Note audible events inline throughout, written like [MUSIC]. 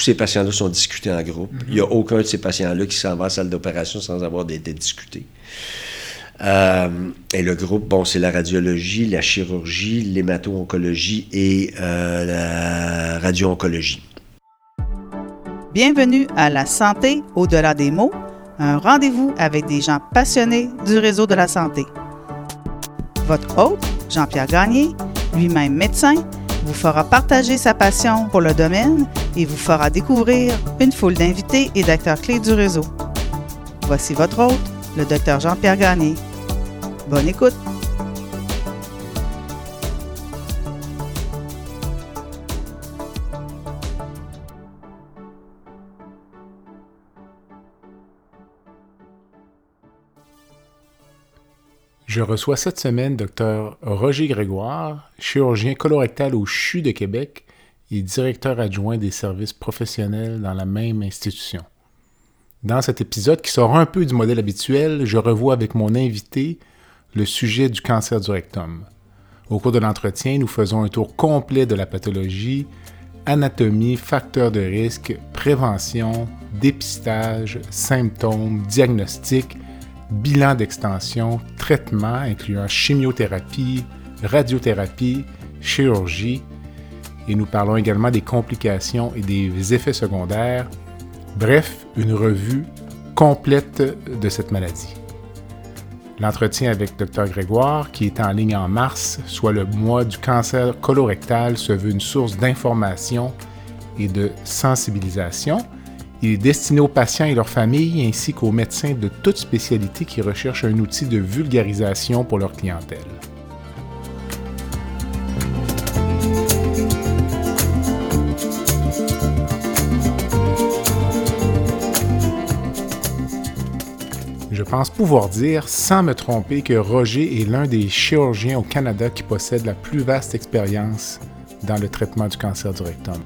tous ces patients-là sont discutés en groupe. Il n'y a aucun de ces patients-là qui s'en va à la salle d'opération sans avoir été discuté. Euh, et le groupe, bon, c'est la radiologie, la chirurgie, l'hémato-oncologie et euh, la radio-oncologie. Bienvenue à La santé au-delà des mots, un rendez-vous avec des gens passionnés du réseau de la santé. Votre hôte, Jean-Pierre Gagné, lui-même médecin, vous fera partager sa passion pour le domaine et vous fera découvrir une foule d'invités et d'acteurs clés du réseau. Voici votre hôte, le docteur Jean-Pierre Gagné. Bonne écoute. Je reçois cette semaine Dr Roger Grégoire, chirurgien colorectal au CHU de Québec et directeur adjoint des services professionnels dans la même institution. Dans cet épisode qui sort un peu du modèle habituel, je revois avec mon invité le sujet du cancer du rectum. Au cours de l'entretien, nous faisons un tour complet de la pathologie, anatomie, facteurs de risque, prévention, dépistage, symptômes, diagnostic, bilan d'extension, traitement incluant chimiothérapie, radiothérapie, chirurgie, et nous parlons également des complications et des effets secondaires. Bref, une revue complète de cette maladie. L'entretien avec Dr Grégoire, qui est en ligne en mars, soit le mois du cancer colorectal, se veut une source d'information et de sensibilisation. Il est destiné aux patients et leurs familles ainsi qu'aux médecins de toute spécialité qui recherchent un outil de vulgarisation pour leur clientèle. Je pense pouvoir dire, sans me tromper, que Roger est l'un des chirurgiens au Canada qui possède la plus vaste expérience dans le traitement du cancer du rectum.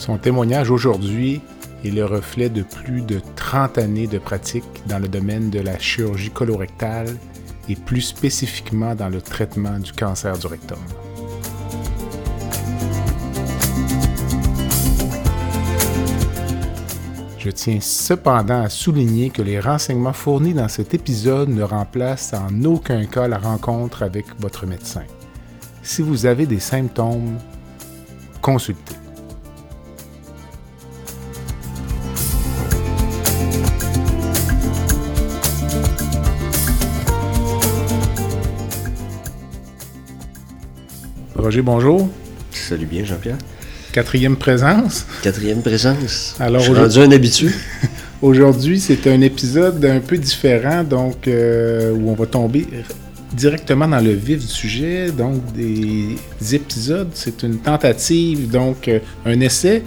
Son témoignage aujourd'hui est le reflet de plus de 30 années de pratique dans le domaine de la chirurgie colorectale et plus spécifiquement dans le traitement du cancer du rectum. Je tiens cependant à souligner que les renseignements fournis dans cet épisode ne remplacent en aucun cas la rencontre avec votre médecin. Si vous avez des symptômes, consultez. Roger, bonjour. Salut bien, Jean-Pierre. Quatrième présence. Quatrième présence. Alors, Je suis aujourd'hui- rendu un habitué. [LAUGHS] Aujourd'hui, c'est un épisode un peu différent, donc euh, où on va tomber directement dans le vif du sujet. Donc, des épisodes, c'est une tentative, donc euh, un essai,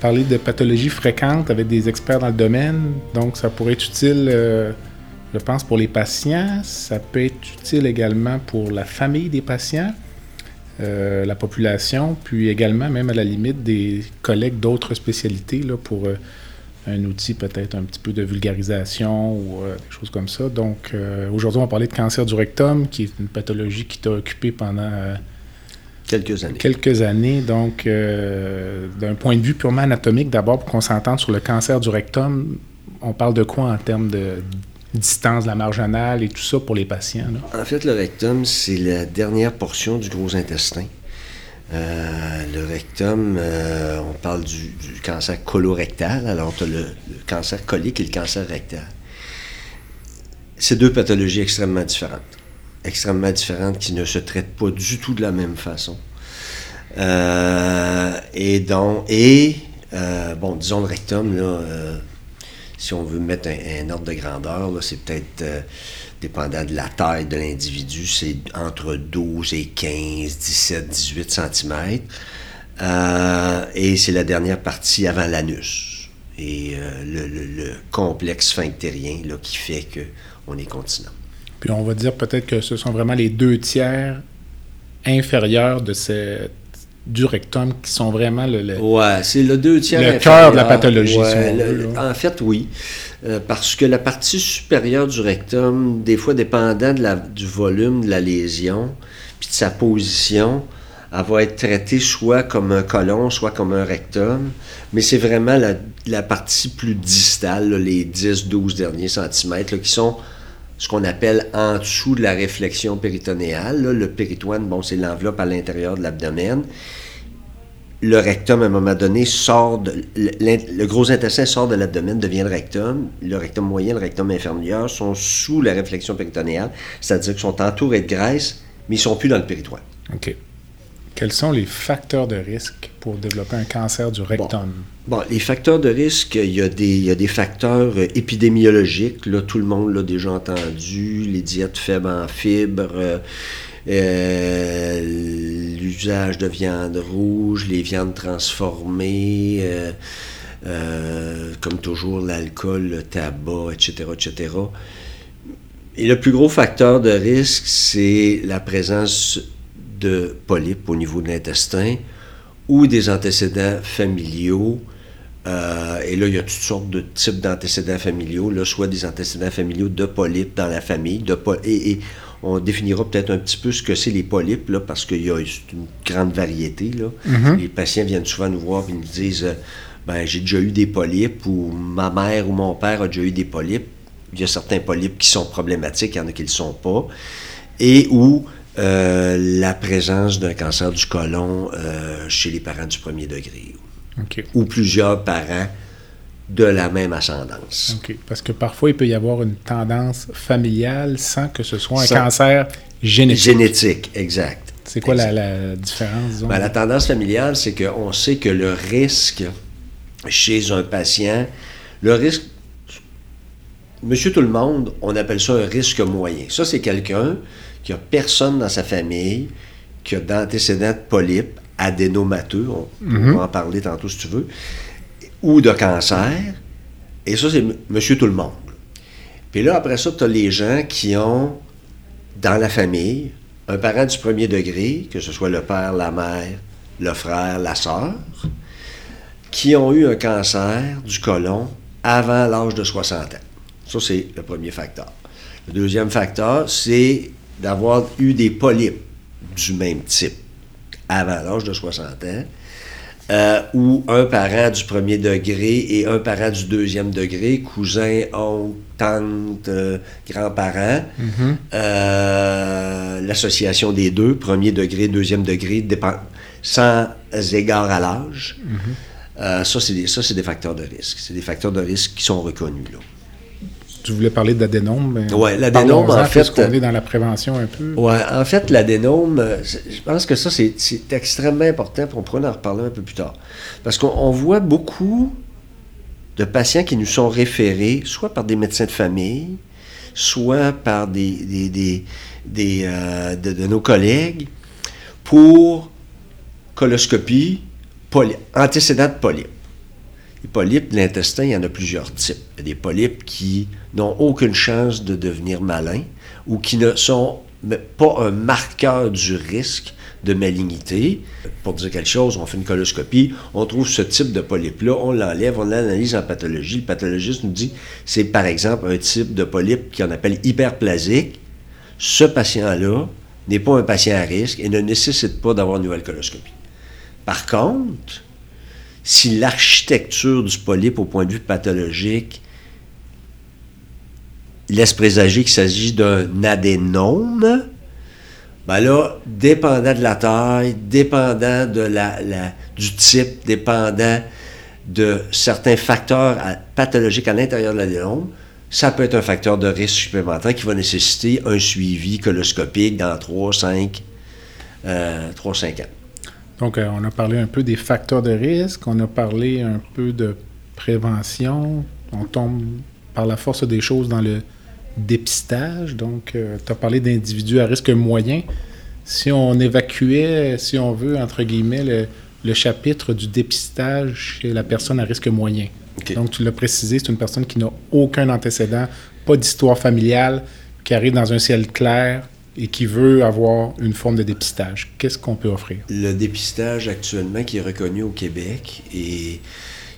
parler de pathologies fréquentes avec des experts dans le domaine. Donc, ça pourrait être utile, euh, je pense, pour les patients. Ça peut être utile également pour la famille des patients. Euh, la population, puis également, même à la limite, des collègues d'autres spécialités là, pour euh, un outil peut-être un petit peu de vulgarisation ou euh, des choses comme ça. Donc aujourd'hui, on va parler de cancer du rectum, qui est une pathologie qui t'a occupé pendant Quelques années. quelques années. Donc d'un point de vue purement anatomique, d'abord pour qu'on s'entende sur le cancer du rectum, on parle de quoi en termes de distance de la marge anale et tout ça pour les patients? En fait, le rectum, c'est la dernière portion du gros intestin. Euh, le rectum, euh, on parle du, cancer colorectal, alors tu as le, cancer colique et le cancer rectal. C'est deux pathologies extrêmement différentes. Extrêmement différentes qui ne se traitent pas du tout de la même façon. Euh, et donc, et, bon, disons le rectum, là, si on veut mettre un, ordre de grandeur, c'est peut-être, euh, dépendant de la taille de l'individu, c'est entre 12 et 15, 17, 18 cm. et c'est la dernière partie avant l'anus. Et euh, le complexe sphinctérien là, qui fait qu'on est continent. Puis on va dire peut-être que ce sont vraiment les deux tiers inférieurs de cette, du rectum qui sont vraiment le, le- Ouais, c'est le deux tiers. Le cœur de la pathologie, Ouais, si on le- veut, là. en fait, oui. Euh, parce que la partie supérieure du rectum, des fois, dépendant de la- du volume de la lésion, puis de sa position, elle va être traitée soit comme un colon, soit comme un rectum, mais c'est vraiment la, partie plus distale, les 10-12 derniers centimètres, qui sont ce qu'on appelle en dessous de la réflexion péritonéale. le péritoine, bon, c'est l'enveloppe à l'intérieur de l'abdomen. Le rectum, à un moment donné, sort de, le, gros intestin sort de l'abdomen, devient le rectum. Le rectum moyen, le rectum inférieur sont sous la réflexion péritonéale, c'est-à-dire qu'ils sont entourés de graisse, mais ils ne sont plus dans le péritoine. OK. Quels sont les facteurs de risque pour développer un cancer du rectum? Bon, les facteurs de risque, il y a des, des facteurs euh, épidémiologiques. Là, tout le monde l'a déjà entendu. Les diètes faibles en fibres, euh, euh, l'usage de viande rouge, les viandes transformées, comme toujours l'alcool, le tabac, etc., etc. Et le plus gros facteur de risque, c'est la présence de polypes au niveau de l'intestin ou des antécédents familiaux. Euh, et là, il y a toutes sortes de types d'antécédents familiaux, là, soit des antécédents familiaux de polypes dans la famille. De et, on définira peut-être un petit peu ce que c'est les polypes, là, parce qu'il y a une grande variété. Là. Mm-hmm. Les patients viennent souvent nous voir et nous disent euh, ben, J'ai déjà eu des polypes, ou ma mère ou mon père a déjà eu des polypes. Il y a certains polypes qui sont problématiques, il y en a qui ne le sont pas. Et où euh, la présence d'un cancer du côlon chez les parents du premier degré. Ou plusieurs parents de la même ascendance. Parce que parfois, il peut y avoir une tendance familiale sans que ce soit un cancer génétique. Génétique, exact. C'est quoi La, différence? Ben, la tendance familiale, c'est qu'on sait que le risque chez un patient, le risque, monsieur tout le monde, on appelle ça un risque moyen. Ça, c'est quelqu'un qu'il n'y a personne dans sa famille qui a d'antécédents de polypes, adénomateux, on, mhm. va en parler tantôt si tu veux, ou de cancer. Et ça, c'est monsieur tout le monde. Puis là, après ça, tu as les gens qui ont, dans la famille, un parent du premier degré, que ce soit le père, la mère, le frère, la sœur, qui ont eu un cancer du côlon avant l'âge de 60 ans. Ça, c'est le premier facteur. Le deuxième facteur, c'est d'avoir eu des polypes du même type avant l'âge de 60 ans, euh, ou un parent du premier degré et un parent du deuxième degré, cousin, oncle, tante, euh, grands-parents, mm-hmm. euh, l'association des deux, premier degré, deuxième degré, dépend, sans égard à l'âge. Mm-hmm. ça, c'est des, des facteurs de risque. C'est des facteurs de risque qui sont reconnus. Là tu voulais parler d'adénome. Oui, l'adénome, en fait. qu'on est dans la prévention un peu. Oui, en fait, l'adénome, euh, je pense que ça, c'est extrêmement important, pour on pourra en reparler un peu plus tard. Parce qu'on voit beaucoup de patients qui nous sont référés, soit par des médecins de famille, soit par des, des, euh, de, nos collègues, pour coloscopie, antécédents de polypes. Les polypes de l'intestin, il y en a plusieurs types. Il y a des polypes qui n'ont aucune chance de devenir malins ou qui ne sont pas un marqueur du risque de malignité. Pour dire quelque chose, on fait une coloscopie, on trouve ce type de polype-là, on l'enlève, on l'analyse en pathologie. Le pathologiste nous dit c'est par exemple un type de polype qu'on appelle hyperplasique. Ce patient-là n'est pas un patient à risque et ne nécessite pas d'avoir une nouvelle coloscopie. Par contre, si l'architecture du polype au point de vue pathologique laisse présager qu'il s'agit d'un adénome, ben là, dépendant de la taille, dépendant du type, dépendant de certains facteurs pathologiques à l'intérieur de l'adénome, ça peut être un facteur de risque supplémentaire qui va nécessiter un suivi coloscopique dans 3-5 euh, ans. Donc, euh, on a parlé un peu des facteurs de risque, on a parlé un peu de prévention, on tombe par la force des choses dans le dépistage. Donc, euh, tu as parlé d'individus à risque moyen. Si on évacuait, si on veut, entre guillemets, le, chapitre du dépistage chez la personne à risque moyen. Donc, tu l'as précisé, c'est une personne qui n'a aucun antécédent, pas d'histoire familiale, qui arrive dans un ciel clair, et qui veut avoir une forme de dépistage, qu'est-ce qu'on peut offrir? Le dépistage actuellement qui est reconnu au Québec, et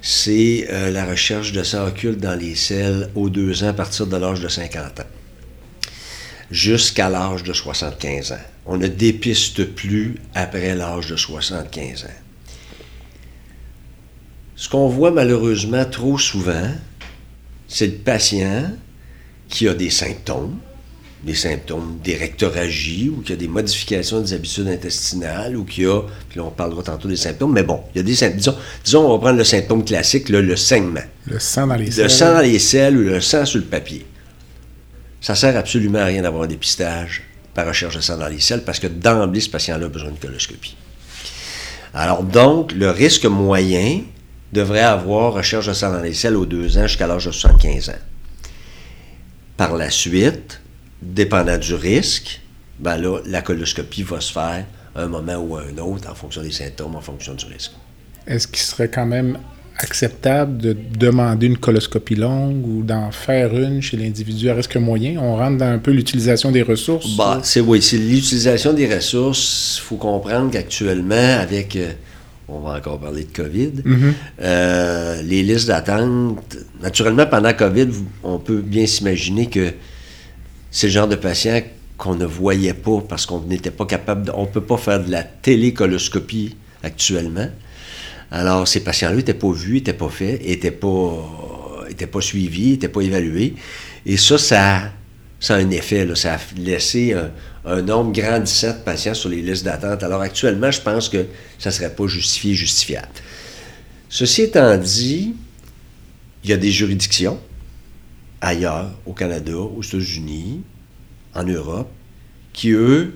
c'est euh, la recherche de sang occulte dans les selles aux deux ans à partir de l'âge de 50 ans. jusqu'à l'âge de 75 ans. On ne dépiste plus après l'âge de 75 ans. Ce qu'on voit malheureusement trop souvent, c'est le patient qui a des symptômes, des symptômes d'érectorragie ou qui a des modifications des habitudes intestinales ou qui a, puis là on parlera tantôt des symptômes, mais bon, il y a des symptômes. Disons, on va prendre le symptôme classique, le saignement. Le sang dans les selles. Le sang dans les selles ou le sang sur le papier. Ça sert absolument à rien d'avoir un dépistage par recherche de sang dans les selles parce que d'emblée, ce patient-là a besoin de coloscopie. Alors donc, le risque moyen devrait avoir recherche de sang dans les selles aux deux ans jusqu'à l'âge de 75 ans. Par la suite, dépendant du risque, ben là, la coloscopie va se faire à un moment ou à un autre en fonction des symptômes, en fonction du risque. Est-ce qu'il serait quand même acceptable de demander une coloscopie longue ou d'en faire une chez l'individu à risque moyen? On rentre dans un peu l'utilisation des ressources? Bah, c'est oui, c'est l'utilisation des ressources. Il faut comprendre qu'actuellement, avec, euh, on va encore parler de COVID, Mhm. euh, les listes d'attente, naturellement, pendant COVID, on peut bien s'imaginer que c'est le genre de patient qu'on ne voyait pas parce qu'on n'était pas capable, de- on ne peut pas faire de la télécoloscopie actuellement. Alors, ces patients-là n'étaient pas vus, n'étaient pas faits, n'étaient pas, étaient pas suivis, n'étaient pas évalués. Et ça, ça, ça a un effet. là. Ça a laissé un, nombre grandissant de patients sur les listes d'attente. Alors, actuellement, je pense que ça ne serait pas justifié, justifiable. Ceci étant dit, il y a des juridictions ailleurs, au Canada, aux États-Unis, en Europe, qui, eux,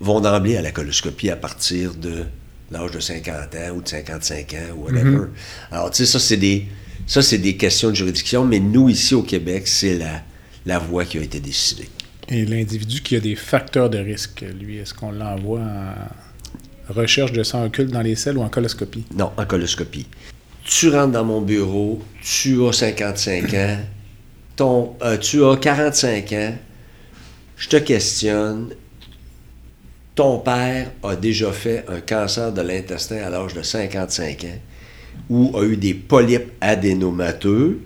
vont d'emblée à la coloscopie à partir de l'âge de 50 ans ou de 55 ans ou whatever. Alors, tu sais, ça, c'est des, ça, c'est des questions de juridiction, mais nous, ici au Québec, c'est la, la voie qui a été décidée. Et l'individu qui a des facteurs de risque, lui, est-ce qu'on l'envoie en recherche de sang occulte dans les selles ou en coloscopie? Non, en coloscopie. Tu rentres dans mon bureau, tu as 55 ans, ton, euh, tu as 45 ans, je te questionne, ton père a déjà fait un cancer de l'intestin à l'âge de 55 ans ou a eu des polypes adénomateux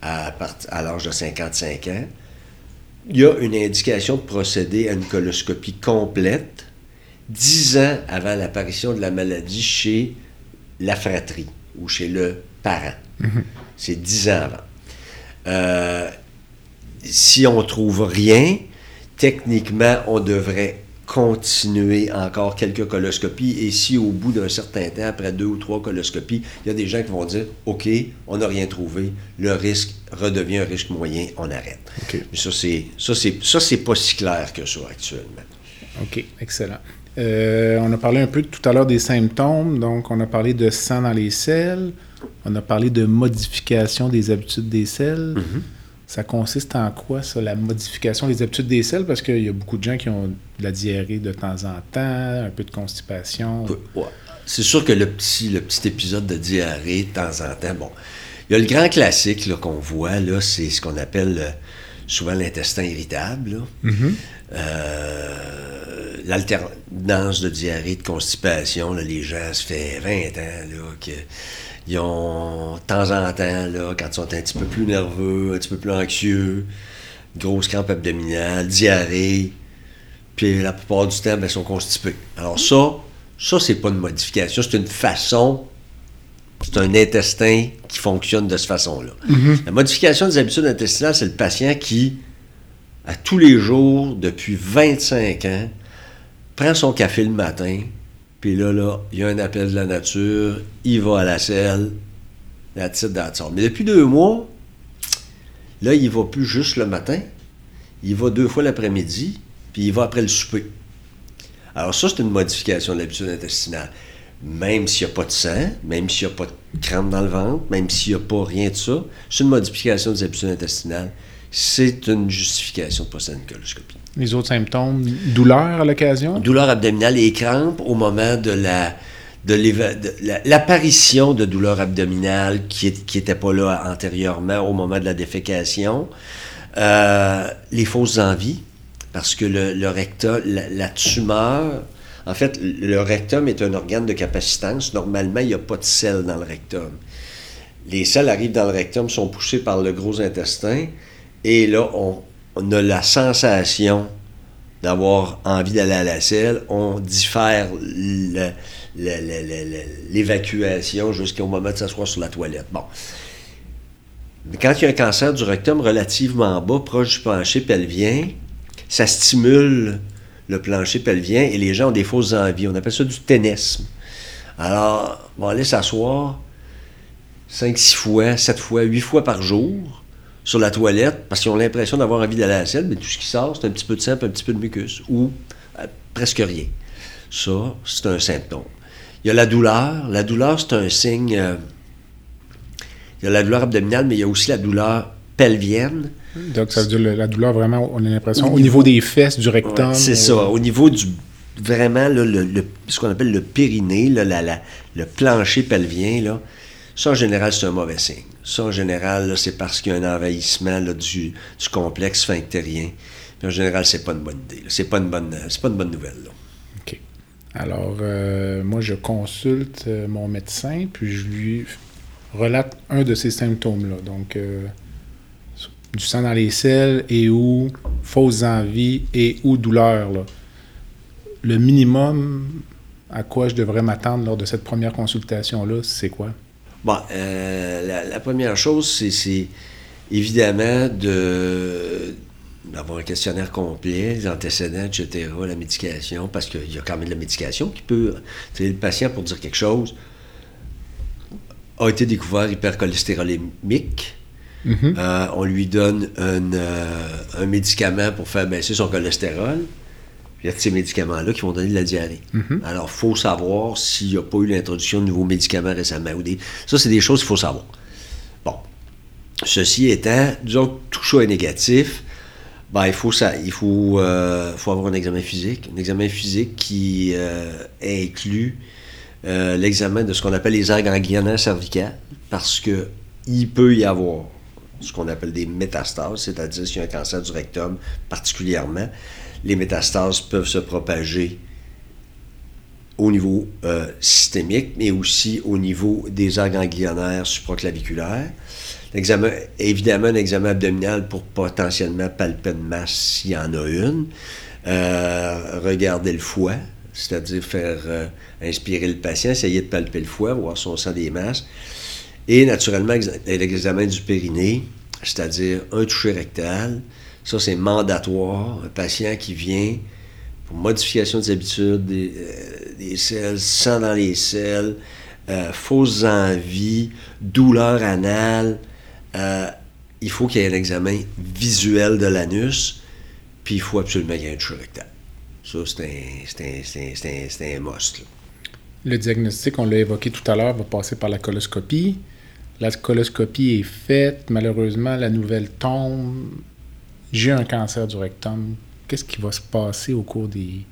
à, l'âge de 55 ans. Il y a une indication de procéder à une coloscopie complète 10 ans avant l'apparition de la maladie chez la fratrie ou chez le parent. C'est 10 ans avant. Euh, si on trouve rien, techniquement, on devrait continuer encore quelques coloscopies. Et si au bout d'un certain temps, après deux ou trois coloscopies, il y a des gens qui vont dire OK, on n'a rien trouvé, le risque redevient un risque moyen, on arrête. Mais ça, c'est, ça, c'est, ça, c'est pas si clair que ça actuellement. OK, excellent. Euh, on a parlé un peu tout à l'heure des symptômes. Donc, on a parlé de sang dans les selles. On a parlé de modification des habitudes des selles. Ça consiste en quoi, ça, la modification des habitudes des selles? Parce qu'il y a beaucoup de gens qui ont de la diarrhée de temps en temps, un peu de constipation. Ouais. C'est sûr que le petit, le petit épisode de diarrhée, de temps en temps, bon. Il y a le grand classique qu'on voit, là, c'est ce qu'on appelle euh, souvent l'intestin irritable. Mhm. Euh, L'alternance de diarrhée, de constipation, là, les gens, ça fait 20 ans là, qu'ils ont, de temps en temps, là, quand ils sont un petit peu plus nerveux, un petit peu plus anxieux, grosse crampe abdominale, diarrhée, puis la plupart du temps, ben, ils sont constipés. Alors ça, ça, c'est pas une modification, c'est une façon, c'est un intestin qui fonctionne de cette façon-là. La modification des habitudes intestinales, c'est le patient qui, à tous les jours, depuis 25 ans, prend son café le matin, puis là, là, il y a un appel de la nature, il va à la selle, la titre dans Mais depuis deux mois, là, il va plus juste le matin, il va deux fois l'après-midi, puis il va après le souper. Alors ça, c'est une modification de l'habitude intestinale. Même s'il n'y a pas de sang, même s'il n'y a pas de crampe dans le ventre, même s'il n'y a pas rien de ça, c'est une modification des habitudes intestinales. C'est une justification de procéder à une coloscopie. Les autres symptômes, douleur à l'occasion? Douleur abdominale et crampes au moment de la de l'apparition de douleur abdominale qui n'était pas là antérieurement au moment de la défécation. Euh, les fausses envies, parce que le, le rectum, la, la tumeur, en fait, le rectum est un organe de capacitance. Normalement, il n'y a pas de sel dans le rectum. Les selles arrivent dans le rectum, sont poussées par le gros intestin, et là, on, a la sensation d'avoir envie d'aller à la selle, on diffère l'évacuation jusqu'au moment de s'asseoir sur la toilette. Bon. Mais quand il y a un cancer du rectum relativement bas, proche du plancher pelvien, ça stimule le plancher pelvien et les gens ont des fausses envies. On appelle ça du ténisme. Alors, on va aller s'asseoir 5, 6 fois, 7 fois, 8 fois par jour sur la toilette parce qu'ils ont l'impression d'avoir envie d'aller à la selle, mais tout ce qui sort, c'est un petit peu de sang, un petit peu de mucus ou euh, presque rien. Ça, c'est un symptôme. Il y a la douleur. La douleur, c'est un signe. Euh, il y a la douleur abdominale, mais il y a aussi la douleur pelvienne. Donc, ça veut dire la douleur vraiment, on a l'impression, au, niveau, des fesses, du rectum. c'est ça. Au niveau du. Vraiment, le, ce qu'on appelle le périnée, le plancher pelvien, là, ça, en général, c'est un mauvais signe. Ça, en général, c'est parce qu'il y a un envahissement du, du, complexe sphinctérien. Puis, en général, c'est pas une bonne idée. C'est pas une bonne, pas une bonne nouvelle. OK. Alors, euh, moi, je consulte euh, mon médecin, puis je lui relate un de ces symptômes-là. Donc, euh, du sang dans les selles et ou fausses envies et ou douleur. Le minimum à quoi je devrais m'attendre lors de cette première consultation-là, c'est quoi? Bon, euh, la, première chose, c'est évidemment de d'avoir un questionnaire complet, les antécédents, etc., la médication, parce qu'il y a quand même de la médication qui peut... Le patient, pour dire quelque chose, a été découvert hypercholestérolémique. Mm-hmm. Euh, on lui donne un, euh, un, médicament pour faire baisser son cholestérol. Il y a ces médicaments-là qui vont donner de la diarrhée. Mhm. Alors, il faut savoir s'il n'y a pas eu l'introduction de nouveaux médicaments récemment. Ou des... Ça, c'est des choses qu'il faut savoir. Bon. Ceci étant, disons tout ça est négatif, ben, il, faut, ça, il faut, euh, faut avoir un examen physique. Un examen physique qui euh, inclut euh, l'examen de ce qu'on appelle les aires ganglionnaires cervicales, parce qu'il peut y avoir ce qu'on appelle des métastases, c'est-à-dire s'il y a un cancer du rectum particulièrement, les métastases peuvent se propager au niveau euh, systémique, mais aussi au niveau des aires ganglionnaires supraclaviculaires. L'examen, évidemment, un examen abdominal pour potentiellement palper une masse s'il y en a une. Euh, regarder le foie, c'est-à-dire faire euh, inspirer le patient, essayer de palper le foie, voir son sang des masses. Et naturellement, l'examen du périnée, c'est-à-dire un toucher rectal, ça, c'est mandatoire. Un patient qui vient pour modification des habitudes, des, euh, selles, sang dans les selles, euh, fausses envies, douleur anale. Euh, il faut qu'il y ait un examen visuel de l'anus, puis il faut absolument qu'il y ait un toucher. Ça, c'est un, un, must. Le diagnostic, on l'a évoqué tout à l'heure, va passer par la coloscopie. La coloscopie est faite. Malheureusement, la nouvelle tombe j'ai un cancer du rectum, qu'est-ce qui va se passer au cours des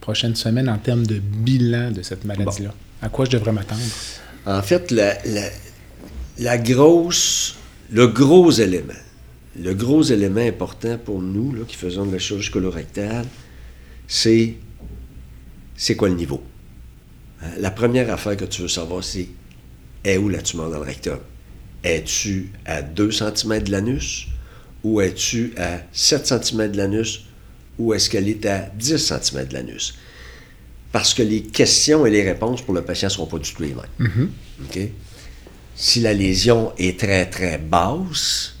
prochaines semaines en termes de bilan de cette maladie-là? À quoi je devrais m'attendre? En fait, la, la, grosse, le gros élément, le gros élément important pour nous là, qui faisons de la chirurgie colorectale, c'est c'est quoi le niveau? Hein, la première affaire que tu veux savoir, c'est est où la tumeur dans le rectum? Es-tu à 2 cm de l'anus? Ou es-tu à 7 cm de l'anus? Ou est-ce qu'elle est à 10 cm de l'anus? Parce que les questions et les réponses pour le patient ne seront pas du tout les mêmes. Mm-hmm. Si la lésion est très, très basse,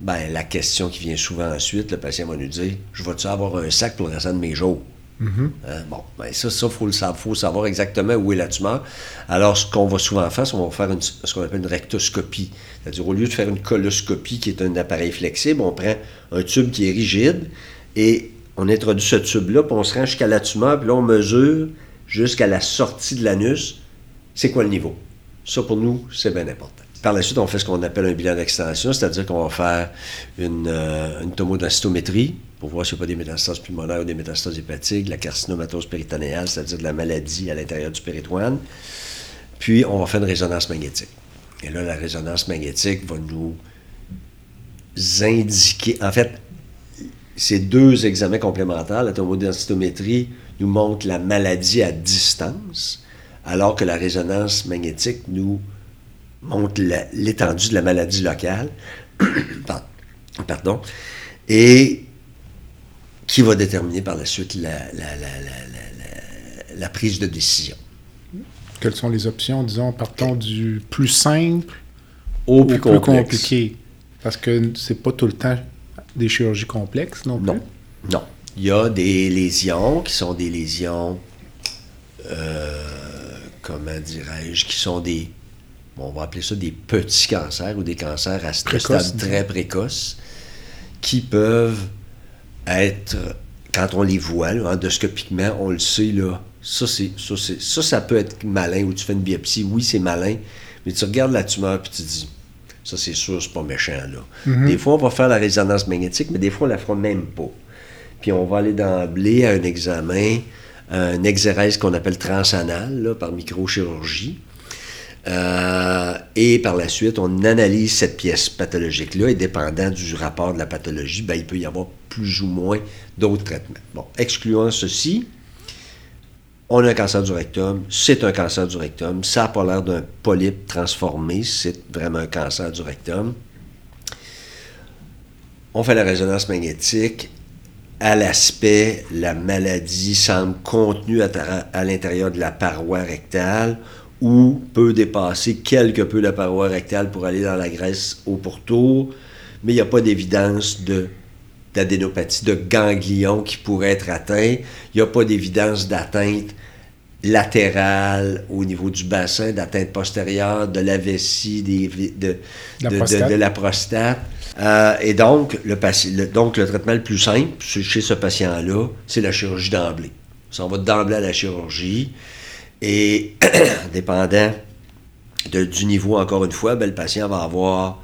ben, la question qui vient souvent ensuite, le patient va nous dire Je vais-tu avoir un sac pour le restant de mes jours? Mm-hmm. Hein, bon, ben ça, il faut, savoir exactement où est la tumeur. Alors, ce qu'on va souvent faire, c'est qu'on va faire ce qu'on appelle une rectoscopie. C'est-à-dire, au lieu de faire une coloscopie, qui est un appareil flexible, on prend un tube qui est rigide et on introduit ce tube-là, puis on se rend jusqu'à la tumeur, puis là, on mesure jusqu'à la sortie de l'anus, c'est quoi le niveau? Ça, pour nous, c'est bien important. Par la suite, on fait ce qu'on appelle un bilan d'extension, c'est-à-dire qu'on va faire une, euh, une pour voir s'il n'y a pas des métastases pulmonaires ou des métastases hépatiques, la carcinomatose péritonéale, c'est-à-dire de la maladie à l'intérieur du péritoine. Puis, on va faire une résonance magnétique. Et là, la résonance magnétique va nous indiquer. En fait, ces deux examens complémentaires, la tomodensitométrie nous montre la maladie à distance, alors que la résonance magnétique nous montre l'étendue de la maladie locale. [COUGHS] Pardon. Et qui va déterminer par la suite la, la prise de décision. Quelles sont les options, disons, partant du plus simple au plus, compliqué? Parce que c'est pas tout le temps des chirurgies complexes non plus. Non. Non. Il y a des lésions qui sont des lésions, euh, comment dirais-je, qui sont des, on va appeler ça des petits cancers ou des cancers à stade très précoce, qui peuvent être, quand on les voit, là, endoscopiquement, on le sait, là, ça, c'est, ça, ça, ça peut être malin, ou tu fais une biopsie, oui, c'est malin, mais tu regardes la tumeur et tu dis, ça, c'est sûr, c'est pas méchant, là. Mm-hmm. Des fois, on va faire la résonance magnétique, mais des fois, on la fera même pas. Puis on va aller d'emblée à un examen, un exérèse qu'on appelle transanal, là, par microchirurgie. Euh, et par la suite, on analyse cette pièce pathologique-là et dépendant du rapport de la pathologie, ben, il peut y avoir plus ou moins d'autres traitements. Bon, excluant ceci, on a un cancer du rectum, c'est un cancer du rectum, ça n'a pas l'air d'un polype transformé, c'est vraiment un cancer du rectum. On fait la résonance magnétique. À l'aspect, la maladie semble contenue à, l'intérieur de la paroi rectale ou peut dépasser quelque peu la paroi rectale pour aller dans la graisse au pourtour, mais il n'y a pas d'évidence de d'adénopathie de ganglion qui pourrait être atteint. Il n'y a pas d'évidence d'atteinte latérale au niveau du bassin, d'atteinte postérieure, de la vessie, des, de, de, la prostate. Euh, et donc le, donc, le traitement le plus simple chez ce patient-là, c'est la chirurgie d'emblée. On va d'emblée à la chirurgie. Et [CLEARS THROAT] dépendant du niveau, encore une fois, ben, le patient va avoir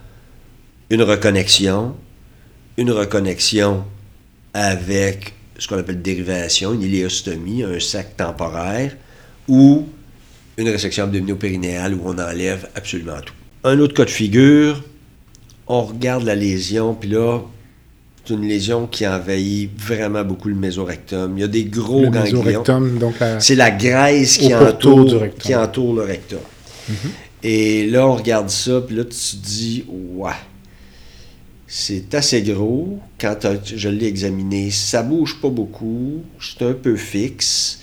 une reconnexion, une reconnexion avec ce qu'on appelle dérivation, une iléostomie, un sac temporaire, ou une résection abdominopérinéale où on enlève absolument tout. Un autre cas de figure, on regarde la lésion, puis là, c'est une lésion qui envahit vraiment beaucoup le mésorectum. Il y a des gros le ganglions. donc C'est la graisse qui entoure, qui entoure le rectum. Mhm. Et là, on regarde ça, puis là, tu te dis, ouais, c'est assez gros. Quand je l'ai examiné, ça bouge pas beaucoup, c'est un peu fixe.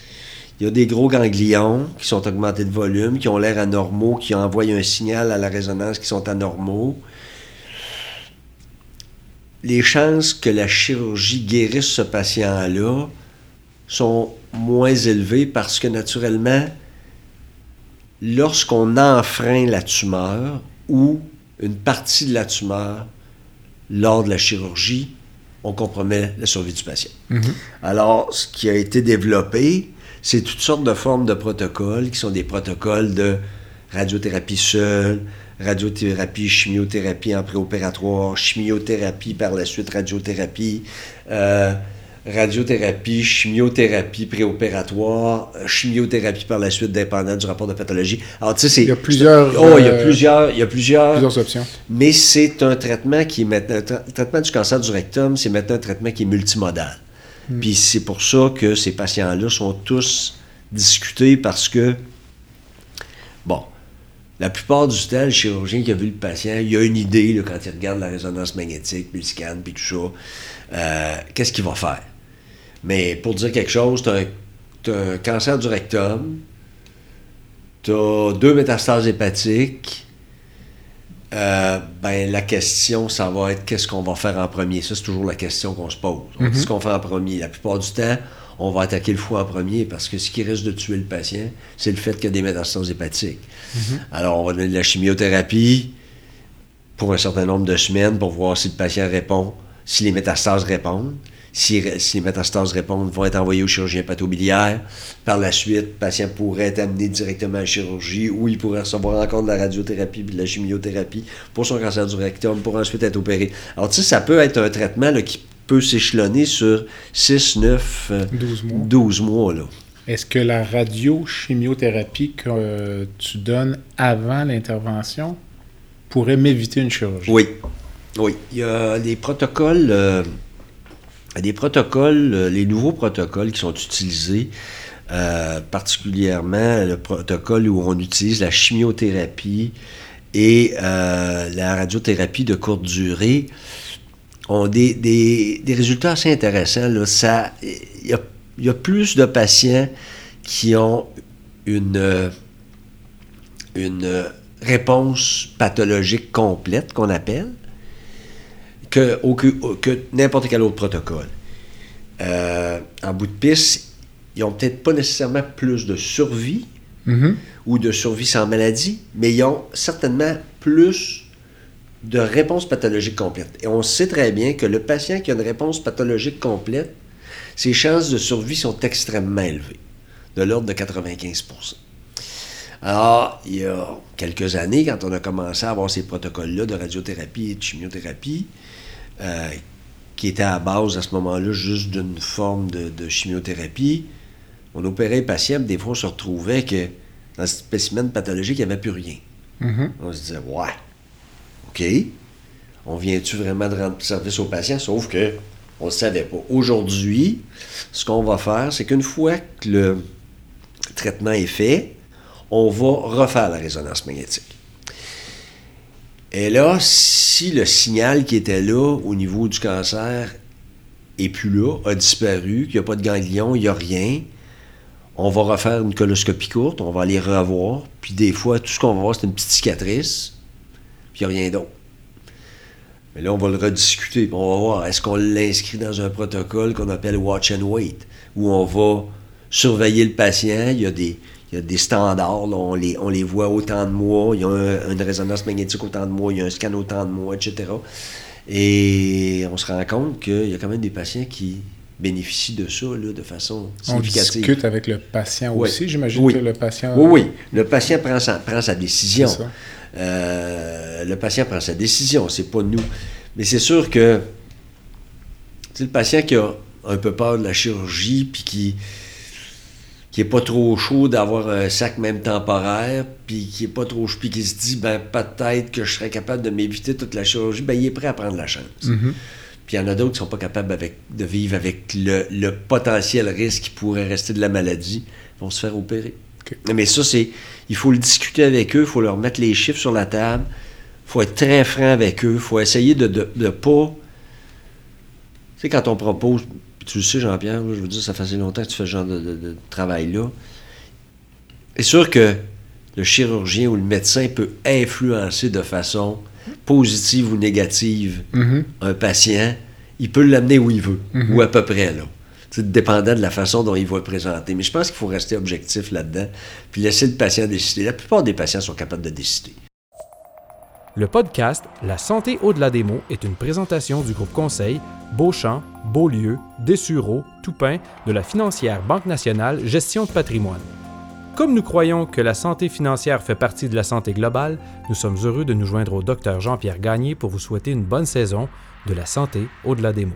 Il y a des gros ganglions qui sont augmentés de volume, qui ont l'air anormaux, qui envoient un signal à la résonance qui sont anormaux. Les chances que la chirurgie guérisse ce patient-là sont moins élevées parce que naturellement, lorsqu'on enfreint la tumeur ou une partie de la tumeur lors de la chirurgie, on compromet la survie du patient. Mm-hmm. Alors, ce qui a été développé, c'est toutes sortes de formes de protocoles qui sont des protocoles de radiothérapie seule, radiothérapie, chimiothérapie en préopératoire, chimiothérapie par la suite, radiothérapie, euh, radiothérapie, chimiothérapie préopératoire, chimiothérapie par la suite, dépendant du rapport de pathologie. Alors, tu sais, c'est... Il y a plusieurs... Oh, il y a plusieurs... Il y a plusieurs... Plusieurs options. Mais c'est un traitement qui est maintenant... Le traitement du cancer du rectum, c'est maintenant un traitement qui est multimodal. Hmm. Puis c'est pour ça que ces patients-là sont tous discutés parce que, bon, la plupart du temps, le chirurgien qui a vu le patient, il a une idée là, quand il regarde la résonance magnétique, puis le scan, puis tout ça, euh, qu'est-ce qu'il va faire? Mais pour dire quelque chose, tu as, un cancer du rectum, tu as deux métastases hépatiques, euh, ben, la question, ça va être qu'est-ce qu'on va faire en premier? Ça, c'est toujours la question qu'on se pose. On dit mhm. ce qu'on fait en premier? La plupart du temps, on va attaquer le foie en premier parce que ce qui risque de tuer le patient, c'est le fait qu'il y a des métastases hépatiques. Mhm. Alors, on va donner de la chimiothérapie pour un certain nombre de semaines pour voir si le patient répond, si les métastases répondent. Si, les métastases répondent, vont être envoyés au chirurgien pathobiliaire. Par la suite, le patient pourrait être amené directement à la chirurgie ou il pourrait recevoir encore de la radiothérapie et de la chimiothérapie pour son cancer du rectum pour ensuite être opéré. Alors, tu sais, ça peut être un traitement qui peut s'échelonner sur 6, 9, 12 mois. Est-ce que la radiochimiothérapie que euh, tu donnes avant l'intervention pourrait m'éviter une chirurgie? Oui. Oui. Il y a des protocoles. Euh, des protocoles, euh, les nouveaux protocoles qui sont utilisés, euh, particulièrement le protocole où on utilise la chimiothérapie et la radiothérapie de courte durée, ont des, des- des résultats assez intéressants. Il y a, il y a plus de patients qui ont une, euh, une euh, réponse pathologique complète, qu'on appelle, que, au- que, que n'importe quel autre protocole. Euh, en bout de piste, ils n'ont peut-être pas nécessairement plus de survie Mhm. ou de survie sans maladie, mais ils ont certainement plus de réponse pathologique complète. Et on sait très bien que le patient qui a une réponse pathologique complète, ses chances de survie sont extrêmement élevées, de l'ordre de 95% Alors, il y a quelques années, quand on a commencé à avoir ces protocoles-là de radiothérapie et de chimiothérapie, euh, qui étaient à base à ce moment-là juste d'une forme de, de chimiothérapie, on opérait les patients, des fois on se retrouvait que dans ce spécimen pathologique, il n'y avait plus rien. Mhm. On se disait, ouais, OK, on vient-tu vraiment de rendre service aux patients? Sauf que on ne savait pas. Aujourd'hui, ce qu'on va faire, c'est qu'une fois que le traitement est fait, on va refaire la résonance magnétique. Et là, si le signal qui était là au niveau du cancer est plus là, a disparu, qu'il n'y a pas de ganglion, il n'y a rien, on va refaire une coloscopie courte, on va aller revoir, puis des fois, tout ce qu'on va voir, c'est une petite cicatrice, puis il n'y a rien d'autre. Mais là, on va le rediscuter, puis on va voir, est-ce qu'on l'inscrit dans un protocole qu'on appelle Watch and Wait, où on va surveiller le patient, il y a des, il y a des standards, là, on, les, on les voit autant de mois, il y a un- une résonance magnétique autant de mois, il y a un scan autant de mois, etc. Et on se rend compte qu'il y a quand même des patients qui bénéficient de ça là, de façon On significative. discute avec le patient Oui. aussi. J'imagine Oui. que le patient. Oui, oui. Le patient prend sa, prend sa décision. C'est. Euh, le patient prend sa décision, c'est pas nous. Mais c'est sûr que sais, le patient qui a un peu peur de la chirurgie, puis qui qui est pas trop chaud d'avoir un sac même temporaire, puis qui est pas trop chaud, puis qui se dit ben peut-être que je serais capable de m'éviter toute la chirurgie, ben il est prêt à prendre la chance. Mhm. Puis il y en a d'autres qui sont pas capables avec, de vivre avec le, le potentiel risque qui pourrait rester de la maladie, ils vont se faire opérer. Mais ça, c'est. Il faut le discuter avec eux, il faut leur mettre les chiffres sur la table, il faut être très franc avec eux, il faut essayer de ne de, de pas. Tu sais, quand on propose, tu le sais, Jean-Pierre, je veux dire, ça fait assez longtemps que tu fais ce genre de, travail-là. C'est sûr que le chirurgien ou le médecin peut influencer de façon positive ou négative Mhm. un patient, il peut l'amener où il veut, Mhm. ou à peu près, là. Dépendant de la façon dont il va le présenter. Mais je pense qu'il faut rester objectif là-dedans, puis laisser le patient décider. La plupart des patients sont capables de décider. Le podcast La santé au-delà des mots est une présentation du groupe conseil Beauchamp, Beaulieu, Dessureau, Toupin de la financière Banque nationale Gestion de patrimoine. Comme nous croyons que la santé financière fait partie de la santé globale, nous sommes heureux de nous joindre au docteur Jean-Pierre Gagné pour vous souhaiter une bonne saison de la santé au-delà des mots.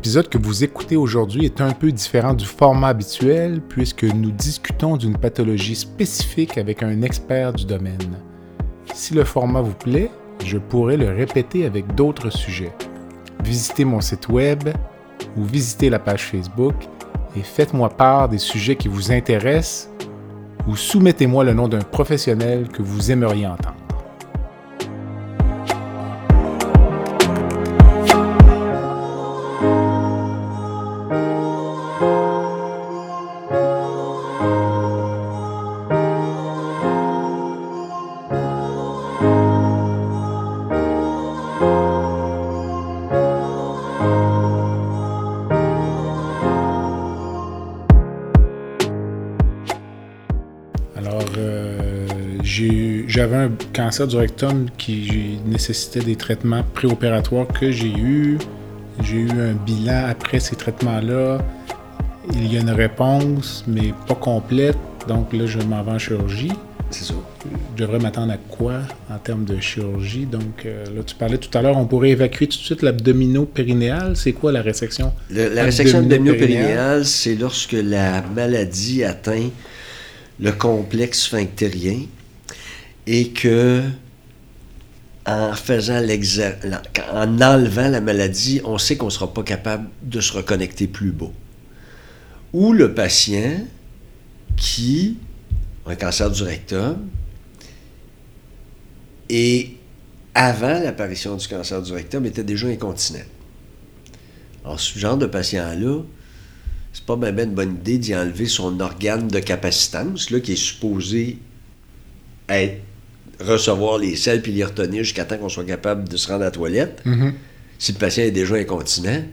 L'épisode que vous écoutez aujourd'hui est un peu différent du format habituel puisque nous discutons d'une pathologie spécifique avec un expert du domaine. Si le format vous plaît, je pourrais le répéter avec d'autres sujets. Visitez mon site web ou visitez la page Facebook et faites-moi part des sujets qui vous intéressent ou soumettez-moi le nom d'un professionnel que vous aimeriez entendre. J'avais un cancer du rectum qui nécessitait des traitements préopératoires que j'ai eu. J'ai eu un bilan après ces traitements-là. Il y a une réponse, mais pas complète. Donc là, je m'en vais en chirurgie. C'est ça. Je devrais m'attendre à quoi en termes de chirurgie? Donc euh, là, tu parlais tout à l'heure, on pourrait évacuer tout de suite l'abdominopérinéal. C'est quoi la résection? Le- la résection Abdominopérinéale. abdominopérinéale, c'est lorsque la maladie atteint le complexe sphinctérien et que en enlevant la maladie, on sait qu'on ne sera pas capable de se reconnecter plus bas. Ou le patient qui a un cancer du rectum et avant l'apparition du cancer du rectum était déjà incontinent. Alors, ce genre de patient-là, c'est pas bien une bonne idée d'y enlever son organe de capacitance, là, qui est supposé être- recevoir les selles puis les retenir jusqu'à temps qu'on soit capable de se rendre à la toilette. Mhm. Si le patient est déjà incontinent,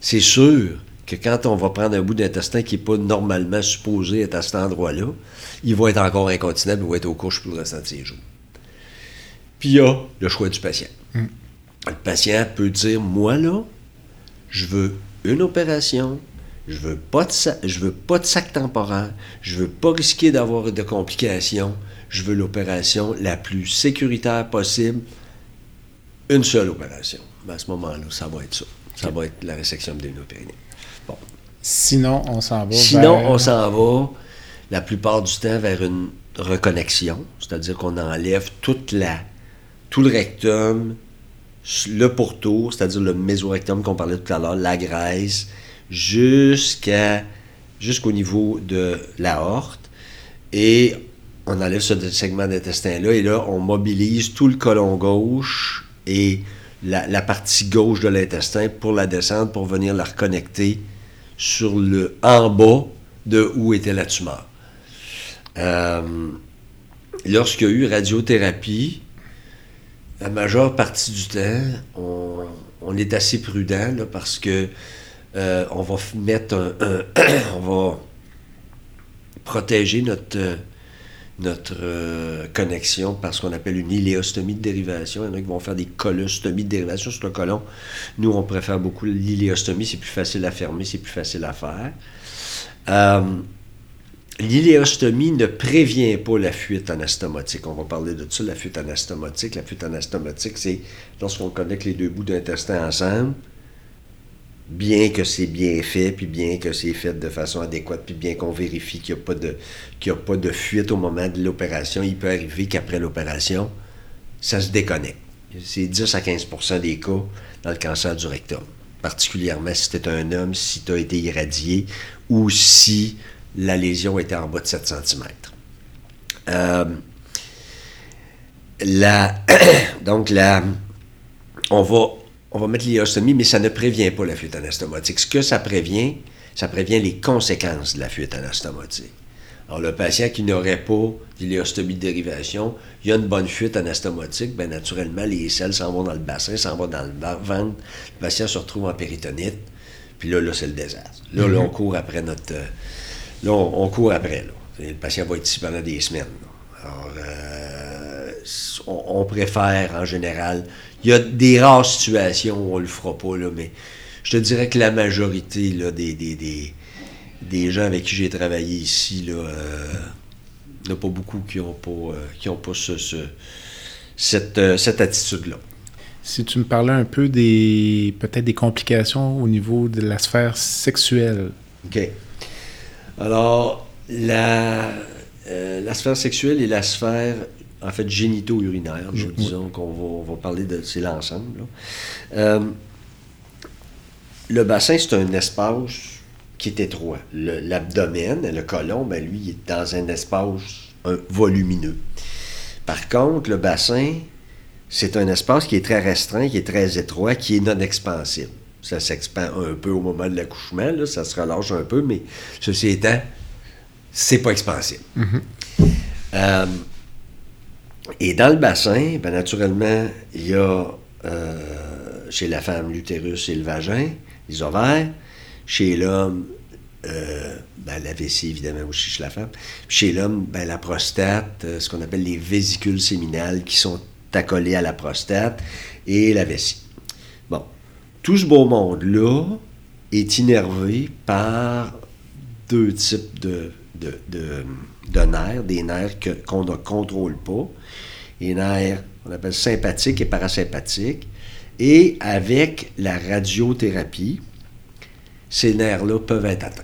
c'est sûr que quand on va prendre un bout d'intestin qui n'est pas normalement supposé être à cet endroit-là, il va être encore incontinent et il va être aux couches pour le restant de ses jours. Puis il y a le choix du patient. Le patient peut dire Moi, là, je veux une opération, je veux pas de sa- je veux pas de sac temporaire, je veux pas risquer d'avoir de complications, je veux l'opération la plus sécuritaire possible, une seule opération. Ben, à ce moment-là, ça va être ça. Ça va être la résection abdominopérinéale. Bon. Sinon, on s'en va Sinon, vers- on s'en va la plupart du temps vers une reconnexion, c'est-à-dire qu'on enlève toute la, tout le rectum, le pourtour, c'est-à-dire le mésorectum qu'on parlait tout à l'heure, la graisse, jusqu'à jusqu'au niveau de la horte. Et on enlève ce segment d'intestin-là et là, on mobilise tout le côlon gauche et la, la partie gauche de l'intestin pour la descendre, pour venir la reconnecter sur le en bas de où était la tumeur. Euh, Lorsqu'il y a eu radiothérapie, la majeure partie du temps, on, on est assez prudent là, parce que euh, on va mettre [CLEARS THROAT] on va protéger notre euh, euh, connexion par ce qu'on appelle une iléostomie de dérivation. Il y en a qui vont faire des colostomies de dérivation sur le côlon. Nous, on préfère beaucoup l'iléostomie, c'est plus facile à fermer, c'est plus facile à faire. Euh, L'iléostomie ne prévient pas la fuite anastomotique. On va parler de ça, la fuite anastomotique. La fuite anastomotique, c'est lorsqu'on connecte les deux bouts d'intestin ensemble, bien que c'est bien fait, puis bien que c'est fait de façon adéquate, puis bien qu'on vérifie qu'il n'y a, pas de- qu'il a pas de fuite au moment de l'opération, il peut arriver qu'après l'opération, ça se déconnecte. C'est 10 à 15% des cas dans le cancer du rectum. Particulièrement si tu es un homme, si tu as été irradié ou si la lésion était en bas de 7 cm. Euh, la, [COUGHS] donc, la, on, va, on va mettre l'iléostomie, mais ça ne prévient pas la fuite anastomotique. Ce que ça prévient, ça prévient les conséquences de la fuite anastomotique. Alors, le patient qui n'aurait pas d'iléostomie de dérivation, il y a une bonne fuite anastomotique, bien naturellement, les selles s'en vont dans le bassin, s'en vont dans le ventre, le patient se retrouve en péritonite, puis là, là, c'est le désastre. Là, là, on court après notre... euh, Là, on, on court après, là. Et Le patient va être ici pendant des semaines. là. Alors, euh, on, on préfère, en général... Il y a des rares situations où on le fera pas, là, mais je te dirais que la majorité là, des, des, des, des gens avec qui j'ai travaillé ici, là, euh, il n'y en a pas beaucoup qui n'ont pas, euh, qui ont pas ce, ce- cette, euh, cette attitude-là. Si tu me parlais un peu des peut-être des complications au niveau de la sphère sexuelle. OK. Alors, la, euh, la sphère sexuelle et la sphère, en fait, génito-urinaire, nous disons qu'on va, on va parler de. C'est l'ensemble. Euh, le bassin, c'est un espace qui est étroit. Le- L'abdomen, le côlon, ben, lui, il est dans un espace un, volumineux. Par contre, le bassin, c'est un espace qui est très restreint, qui est très étroit, qui est non expansible. Ça s'expand un peu au moment de l'accouchement, ça se relâche un peu, mais ceci étant, c'est pas expansible. Euh, et dans le bassin, ben, naturellement, il y a euh, chez la femme l'utérus et le vagin, les ovaires. Chez l'homme, euh, ben, la vessie, évidemment, aussi chez la femme. Chez l'homme, ben, la prostate, euh, ce qu'on appelle les vésicules séminales qui sont accolées à la prostate et la vessie. Bon. Tout ce beau monde-là est innervé par deux types de, de, de- de nerfs, des nerfs qu'on ne contrôle pas. Les nerfs, on appelle sympathiques et parasympathiques. Et avec la radiothérapie, ces nerfs-là peuvent être atteints.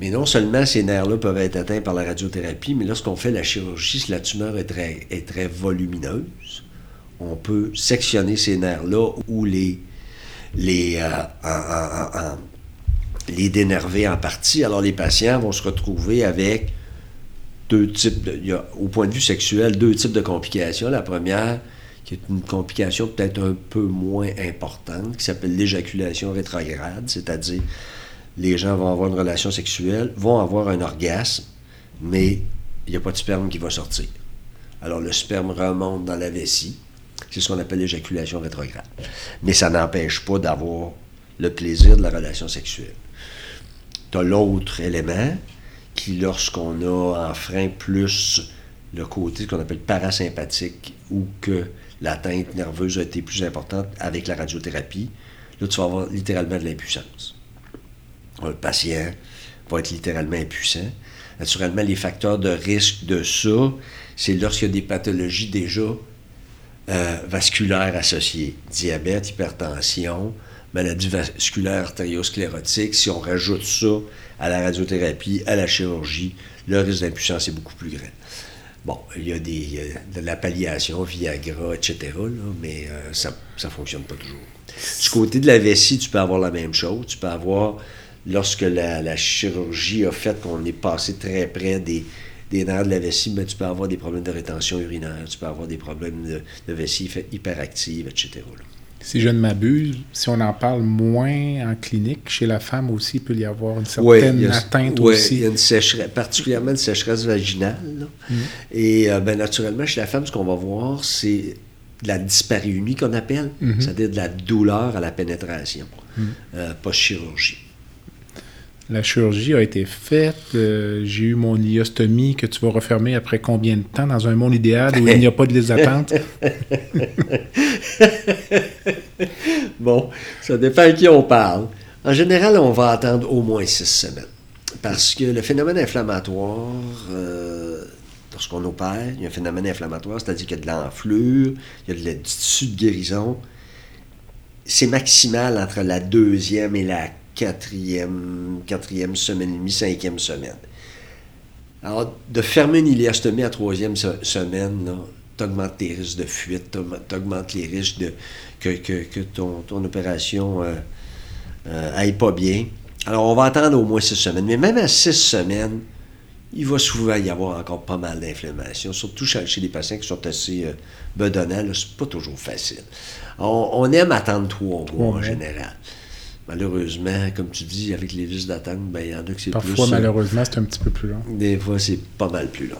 Mais non seulement ces nerfs-là peuvent être atteints par la radiothérapie, mais lorsqu'on fait la chirurgie, si la tumeur est très, est très volumineuse, on peut sectionner ces nerfs-là ou les, les, euh, les dénerver en partie. Alors les patients vont se retrouver avec deux types, de, il au point de vue sexuel, deux types de complications. La première, qui est une complication peut-être un peu moins importante, qui s'appelle l'éjaculation rétrograde, c'est-à-dire les gens vont avoir une relation sexuelle, vont avoir un orgasme, mais il n'y a pas de sperme qui va sortir. Alors le sperme remonte dans la vessie. C'est ce qu'on appelle l'éjaculation rétrograde. Mais ça n'empêche pas d'avoir le plaisir de la relation sexuelle. Tu as l'autre élément qui, lorsqu'on a enfreint plus le côté qu'on appelle parasympathique ou que l'atteinte nerveuse a été plus importante avec la radiothérapie, là, tu vas avoir littéralement de l'impuissance. Le patient va être littéralement impuissant. Naturellement, les facteurs de risque de ça, c'est lorsqu'il y a des pathologies déjà euh, vasculaires associées. Diabète, hypertension, maladie vasculaire artériosclérotique. Si on rajoute ça à la radiothérapie, à la chirurgie, le risque d'impuissance est beaucoup plus grand. Bon, il y a, des, de la palliation, Viagra, etc., là, mais euh, ça ne fonctionne pas toujours. Du côté de la vessie, tu peux avoir la même chose. Tu peux avoir, lorsque la, chirurgie a fait qu'on est passé très près des, des nerfs de la vessie, mais tu peux avoir des problèmes de rétention urinaire, tu peux avoir des problèmes de, vessie hyperactive, etc. Si je ne m'abuse, si on en parle moins en clinique, chez la femme aussi, il peut y avoir une certaine a- atteinte ouais, aussi. Il y a une sécheresse, particulièrement une sécheresse vaginale. là. Mm. Et euh, ben, naturellement, chez la femme, ce qu'on va voir, c'est de la dyspareunie qu'on appelle, Mm-hmm. c'est-à-dire de la douleur à la pénétration, Mm. euh, post-chirurgie. La chirurgie a été faite. euh, J'ai eu mon iostomie que tu vas refermer après combien de temps dans un monde idéal où il n'y a pas de liste d'attente? [LAUGHS] Bon, ça dépend à qui on parle. En général, on va attendre au moins six semaines. Parce que le phénomène inflammatoire, euh, lorsqu'on opère, il y a un phénomène inflammatoire, c'est-à-dire qu'il y a de l'enflure, il y a de la- du de guérison. C'est maximal entre la deuxième et la quatrième, quatrième semaine et demie, cinquième semaine. Alors, de fermer une iléostomie à troisième se- semaine, tu augmentes tes risques de fuite, tu augmentes les risques de, que, que- que ton, ton opération euh, euh, aille pas bien. Alors, on va attendre au moins six semaines. Mais même à six semaines, il va souvent y avoir encore pas mal d'inflammation, surtout chez, les patients qui sont assez euh, bedonnants. C'est pas toujours facile. On, on aime attendre trois mois en général. Malheureusement, comme tu dis, avec les vis d'attente, ben, il y en a que c'est plus... Parfois, euh, malheureusement, c'est un petit peu plus long. Des fois, c'est pas mal plus long.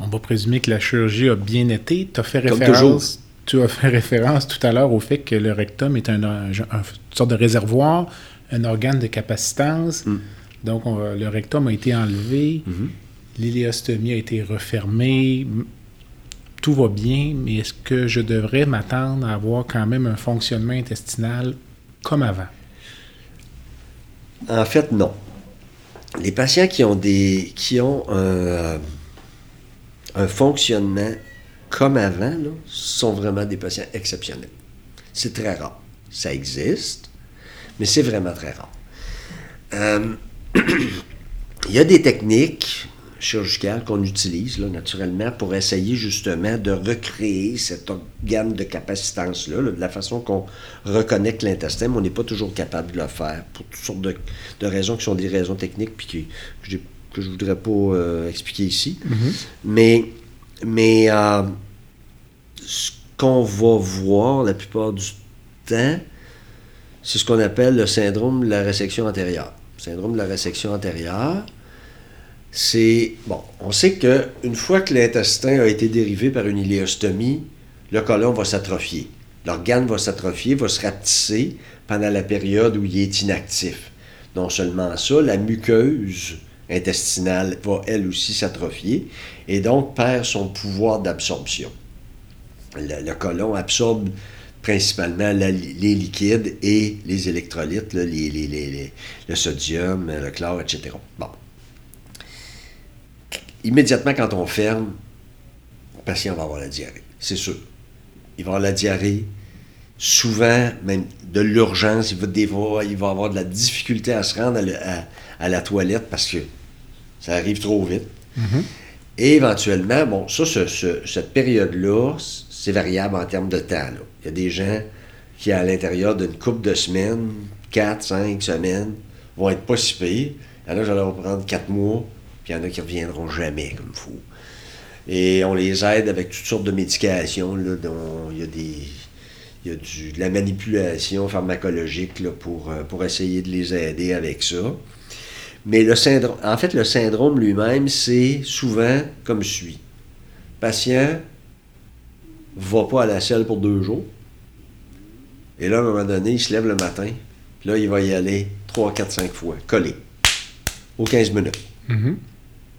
On va présumer que la chirurgie a bien été. Tu as fait Comme référence. Tu as fait référence tout à l'heure au fait que le rectum est un, un- un- une sorte de réservoir, un organe de capacitance. Mm. Donc, on va- le rectum a été enlevé, l'iléostomie a été refermée. Tout va bien, mais est-ce que je devrais m'attendre à avoir quand même un fonctionnement intestinal comme avant? En fait, non. Les patients qui ont des qui ont un, un fonctionnement comme avant là, sont vraiment des patients exceptionnels. C'est très rare. Ça existe, mais c'est vraiment très rare. Euh, [CLEARS THROAT] Il y a des techniques chirurgicale qu'on utilise là, naturellement pour essayer justement de recréer cet organe de capacitance-là, là, de la façon qu'on reconnecte l'intestin, mais on n'est pas toujours capable de le faire pour toutes sortes de, de raisons qui sont des raisons techniques puis qui, que, que je ne voudrais pas euh, expliquer ici. Mais, mais euh, ce qu'on va voir la plupart du temps, c'est ce qu'on appelle le syndrome de la résection antérieure. Le syndrome de la résection antérieure, c'est. Bon, on sait qu'une fois que l'intestin a été dérivé par une iléostomie, le côlon va s'atrophier. L'organe va s'atrophier, va se rapetisser pendant la période où il est inactif. Non seulement ça, la muqueuse intestinale va elle aussi s'atrophier et donc perd son pouvoir d'absorption. Le, côlon absorbe principalement les liquides et les électrolytes, le sodium, le chlore, etc. Bon. Immédiatement, quand on ferme, le patient va avoir la diarrhée. C'est sûr. Il va avoir la diarrhée. Souvent, même de l'urgence, il va, il va avoir de la difficulté à se rendre à, le- à- à la toilette parce que ça arrive trop vite. Et éventuellement, bon, ça, ce- ce- cette période-là, c'est variable en termes de temps. là. Il y a des gens qui, à l'intérieur d'une couple de semaines, 4, 5 semaines, vont être pas si pires. Il y en a qui vont prendre 4 mois, il y en a qui reviendront jamais comme faut. Et on les aide avec toutes sortes de médications, là, dont il y a des. Il y a du- de la manipulation pharmacologique là, pour, euh, pour essayer de les aider avec ça. Mais le syndrome, en fait, le syndrome lui-même, c'est souvent comme suit. Patient va pas à la selle pour deux jours. Et là, à un moment donné, il se lève le matin. Puis là, il va y aller 3, 4, 5 fois, collé. Aux 15 minutes. Mhm.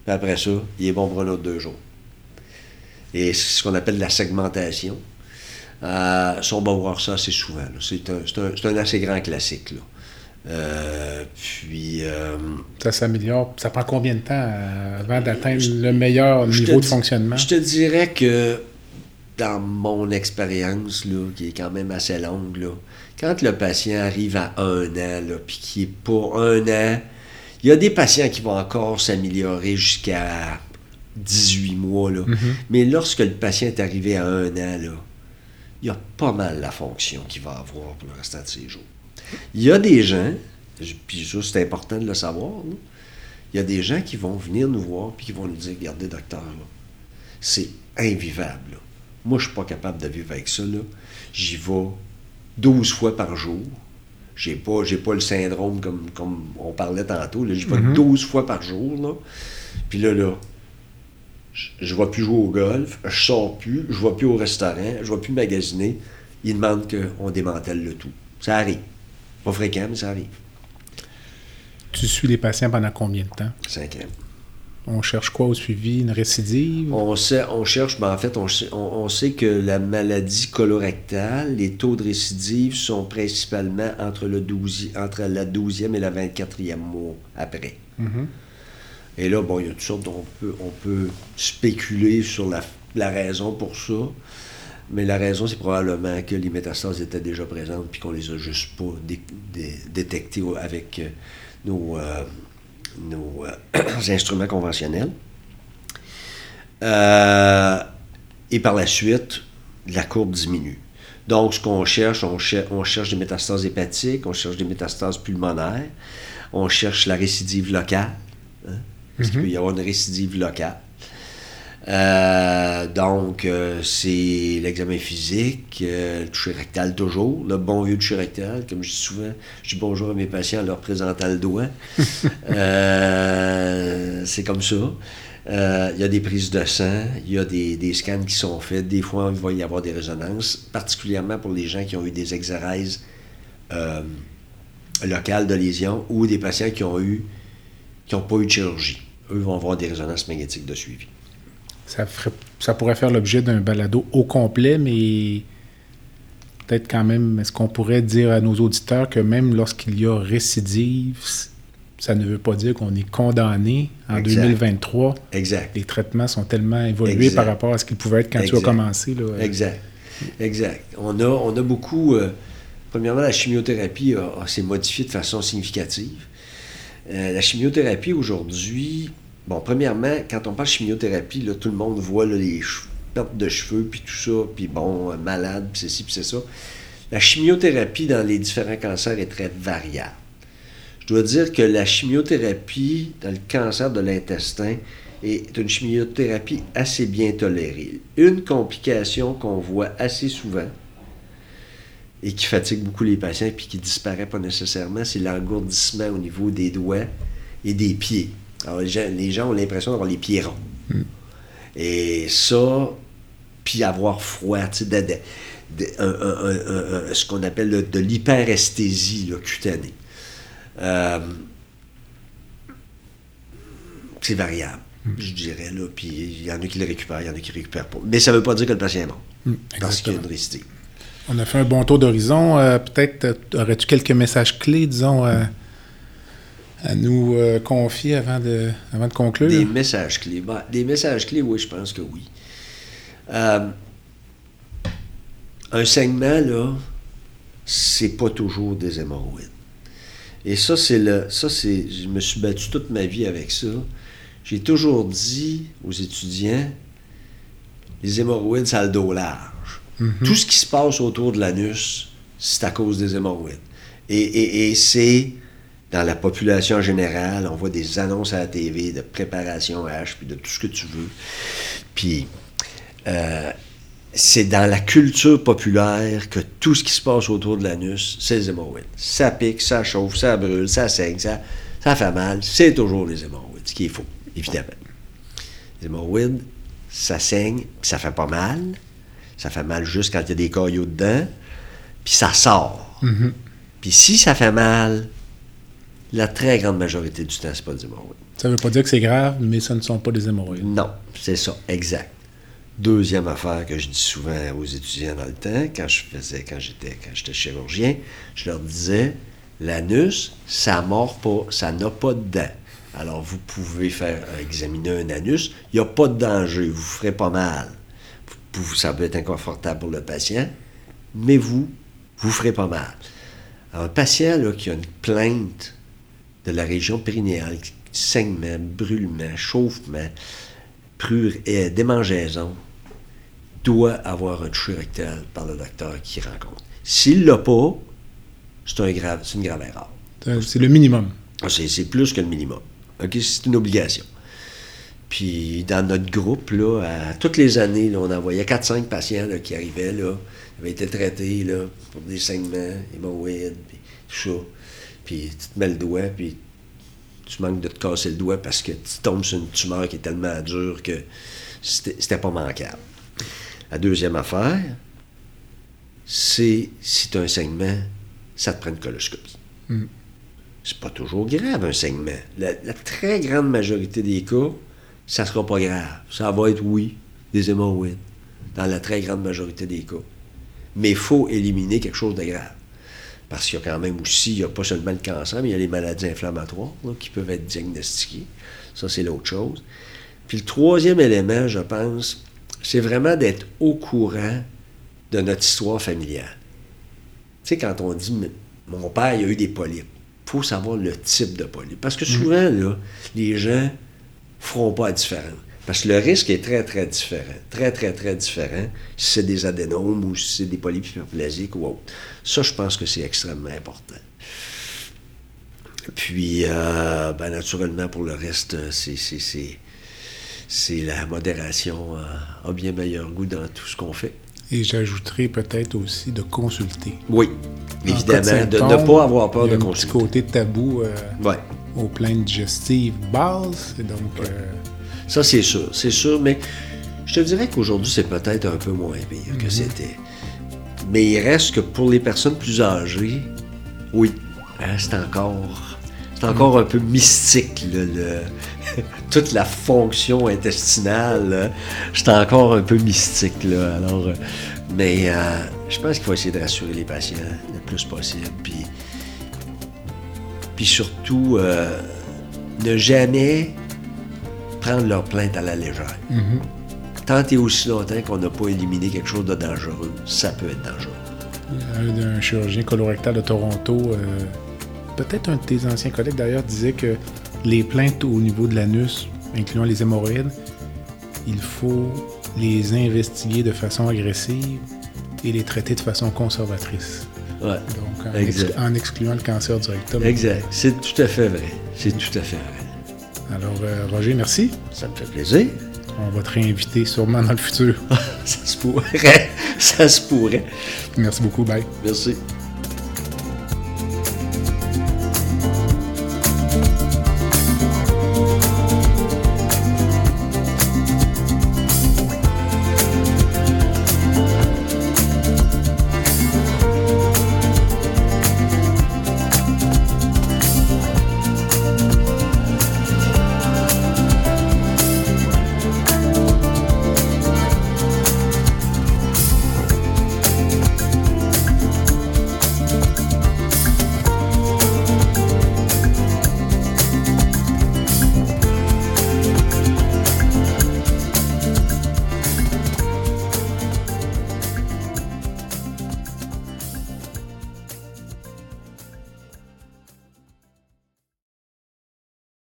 Puis après ça, il est bon pour un autre deux jours. Et c'est ce qu'on appelle la segmentation. Euh, ça, on va voir ça assez souvent. C'est un, assez grand classique. Là. Euh, puis, euh, Ça s'améliore. Ça prend combien de temps avant d'atteindre le meilleur niveau de fonctionnement? Je te dirais que dans mon expérience, qui est quand même assez longue, là, quand le patient arrive à un an, puis qui est pas un an, il y a des patients qui vont encore s'améliorer jusqu'à 18 mois. Là. Mais lorsque le patient est arrivé à un an, là, il y a pas mal la fonction qu'il va avoir pour le restant de ses jours. Il y a des gens, puis ça c'est important de le savoir, là, il y a des gens qui vont venir nous voir puis qui vont nous dire, regardez docteur, là, c'est invivable. là. Moi, je suis pas capable de vivre avec ça. là. J'y vais 12 fois par jour. J'ai pas, j'ai pas le syndrome comme, comme on parlait tantôt. là. J'y vais 12 fois par jour. Là. Puis là, là, je- ne vais plus jouer au golf, je sors plus, je ne vais plus au restaurant, je ne vais plus magasiner. Ils demandent qu'on démantèle le tout. Ça arrive. Pas fréquent, mais ça arrive. Tu suis les patients pendant combien de temps? Cinq ans. On cherche quoi au suivi? Une récidive? On, sait, on cherche, ben en fait, on, sait- on- on sait que la maladie colorectale, les taux de récidive sont principalement entre, le 12, entre la 12e et la 24e mois après. Mhm. Et là, bon, il y a toutes sortes, on peut, on peut spéculer sur la, la raison pour ça. Mais la raison, c'est probablement que les métastases étaient déjà présentes puis qu'on les a juste pas dé- dé- détectées au- avec euh, nos, euh, nos euh, [CLEARS THROAT] instruments conventionnels. Euh, et par la suite, la courbe diminue. Donc, ce qu'on cherche, on, cher- on cherche des métastases hépatiques, on cherche des métastases pulmonaires, on cherche la récidive locale. hein, parce qu'il peut y avoir une récidive locale. Euh, donc, euh, c'est l'examen physique, euh, le toucher rectal toujours, le bon vieux toucher rectal. Comme je dis souvent, je dis bonjour à mes patients en leur présentant le doigt. [LAUGHS] C'est comme ça. Il y a des prises de sang, il y a des, des scans qui sont faits. Des fois, il va y avoir des résonances, particulièrement pour les gens qui ont eu des exérèses locales de lésions ou des patients qui ont eu qui n'ont pas eu de chirurgie. Eux vont avoir des résonances magnétiques de suivi. Ça, ferait- ça pourrait faire l'objet d'un balado au complet, mais peut-être quand même, est-ce qu'on pourrait dire à nos auditeurs que même lorsqu'il y a récidive, ça ne veut pas dire qu'on est condamné en Exact. 2023. Exact. Les traitements sont tellement évolués Exact. par rapport à ce qu'ils pouvaient être quand tu as commencé. Là. Exact. Exact. On a, on a beaucoup. euh, premièrement, la chimiothérapie s'est modifiée de façon significative. Euh, la chimiothérapie aujourd'hui, Bon, premièrement, quand on parle chimiothérapie, tout le monde voit les pertes de cheveux, puis tout ça, puis bon, euh, malade, puis c'est ci, puis c'est ça. La chimiothérapie dans les différents cancers est très variable. Je dois dire que la chimiothérapie dans le cancer de l'intestin est une chimiothérapie assez bien tolérée. Une complication qu'on voit assez souvent et qui fatigue beaucoup les patients puis qui disparaît pas nécessairement, c'est l'engourdissement au niveau des doigts et des pieds. Alors, les gens, les gens ont l'impression d'avoir les pieds ronds. Et ça, puis avoir froid, tu sais, ce qu'on appelle le- de l'hyperesthésie cutanée. Euh, c'est variable, je dirais, là, puis il y en a qui le récupèrent, il y en a qui ne récupèrent pas. Mais ça ne veut pas dire que le patient est mort, parce qu'il y a une. On a fait un bon tour d'horizon. Euh, Peut-être euh, aurais-tu quelques messages clés, disons, euh, à nous euh, confier avant de, avant de conclure? Des messages clés. Ben, des messages clés, oui, je pense que oui. Euh, un saignement, là, c'est pas toujours des hémorroïdes. Et ça, c'est le. Ça, c'est. Je me suis battu toute ma vie avec ça. J'ai toujours dit aux étudiants les hémorroïdes, ça a le dos large. Tout ce qui se passe autour de l'anus, c'est à cause des hémorroïdes. Et, et- et c'est dans la population générale, on voit des annonces à la TV de préparation H, puis de tout ce que tu veux. Puis, euh, c'est dans la culture populaire que tout ce qui se passe autour de l'anus, c'est les hémorroïdes. Ça pique, ça chauffe, ça brûle, ça saigne, ça, ça fait mal. C'est toujours les hémorroïdes, ce qui est faux, évidemment. Les hémorroïdes, ça saigne, puis ça fait pas mal. Ça fait mal juste quand il y a des caillots dedans, puis ça sort. Puis si ça fait mal, la très grande majorité du temps, c'est pas des hémorroïdes. Ça ne veut pas dire que c'est grave, mais ce ne sont pas des hémorroïdes. Non, c'est ça, exact. Deuxième affaire que je dis souvent aux étudiants dans le temps, quand je faisais, quand j'étais, quand j'étais chirurgien, je leur disais, l'anus, ça mord pas, ça n'a pas de dents. Alors vous pouvez faire examiner un anus, il n'y a pas de danger, vous ferez pas mal. Vous- ça peut être inconfortable pour le patient, mais vous, vous ferez pas mal. Alors, un patient là, qui a une plainte de la région périnéale, saignement, brûlement, chauffement, prure et démangeaison, doit avoir un toucher rectal par le docteur qui rencontre. S'il l'a pas, c'est un grave, une grave erreur. C'est- le minimum. Ah, C'est, plus que le minimum. C'est une obligation. Puis dans notre groupe, là, à, toutes les années, là, on envoyait 4-5 patients là, qui arrivaient, là, qui avaient été traités là, pour des saignements, hémorroïdes, tout ça. Puis tu te mets le doigt, puis tu manques de te casser le doigt parce que tu tombes sur une tumeur qui est tellement dure que c'était, pas manquable. La deuxième affaire, c'est si tu as un saignement, ça te prend une coloscopie. C'est pas toujours grave, un saignement. La, la très grande majorité des cas, ça sera pas grave. Ça va être, oui, des hémorroïdes, dans la très grande majorité des cas. Mais il faut éliminer quelque chose de grave. Parce qu'il y a quand même aussi, il n'y a pas seulement le cancer, mais il y a les maladies inflammatoires là, qui peuvent être diagnostiquées. Ça, c'est l'autre chose. Puis le troisième élément, je pense, c'est vraiment d'être au courant de notre histoire familiale. Tu sais, quand on dit mon père, il a eu des polypes, il faut savoir le type de polype. Parce que souvent, là, les gens ne feront pas la différence. Parce que le risque est très, très différent. Très, très, très différent. Si c'est des adénomes ou si c'est des polypes hyperplasiques ou autre. Ça, je pense que c'est extrêmement important. Puis, euh, ben, naturellement, pour le reste, euh, c'est, la modération euh, a bien meilleur goût dans tout ce qu'on fait. Et j'ajouterais peut-être aussi de consulter. Oui, évidemment, de symptômes, ne pas avoir peur il y a de un petit consulter. côté tabou euh, Ouais. aux plaintes digestives basses. Donc, euh, Ça, c'est sûr, c'est sûr, mais je te dirais qu'aujourd'hui, c'est peut-être un peu moins pire que c'était. Mais il reste que pour les personnes plus âgées, oui, hein, c'est encore, c'est encore un peu mystique, là, le- [LAUGHS] toute la fonction intestinale, c'est encore un peu mystique, là, alors, euh, mais euh, je pense qu'il faut essayer de rassurer les patients le plus possible, puis, puis surtout, euh, ne jamais prendre leur plainte à la légère. Tant et aussi longtemps qu'on n'a pas éliminé quelque chose de dangereux, ça peut être dangereux. un, un chirurgien colorectal de Toronto, euh, peut-être un de tes anciens collègues d'ailleurs, disait que les plaintes au niveau de l'anus incluant les hémorroïdes, il faut les investiguer de façon agressive et les traiter de façon conservatrice. Ouais. Donc, en, Exact. exclu- en excluant le cancer du rectum. Exact. C'est tout à fait vrai. C'est tout à fait vrai. Alors, euh, Roger, merci. Ça me fait plaisir. On va te réinviter sûrement dans le futur. [LAUGHS] Ça se pourrait. Ça se pourrait. Merci beaucoup. Bye. Merci.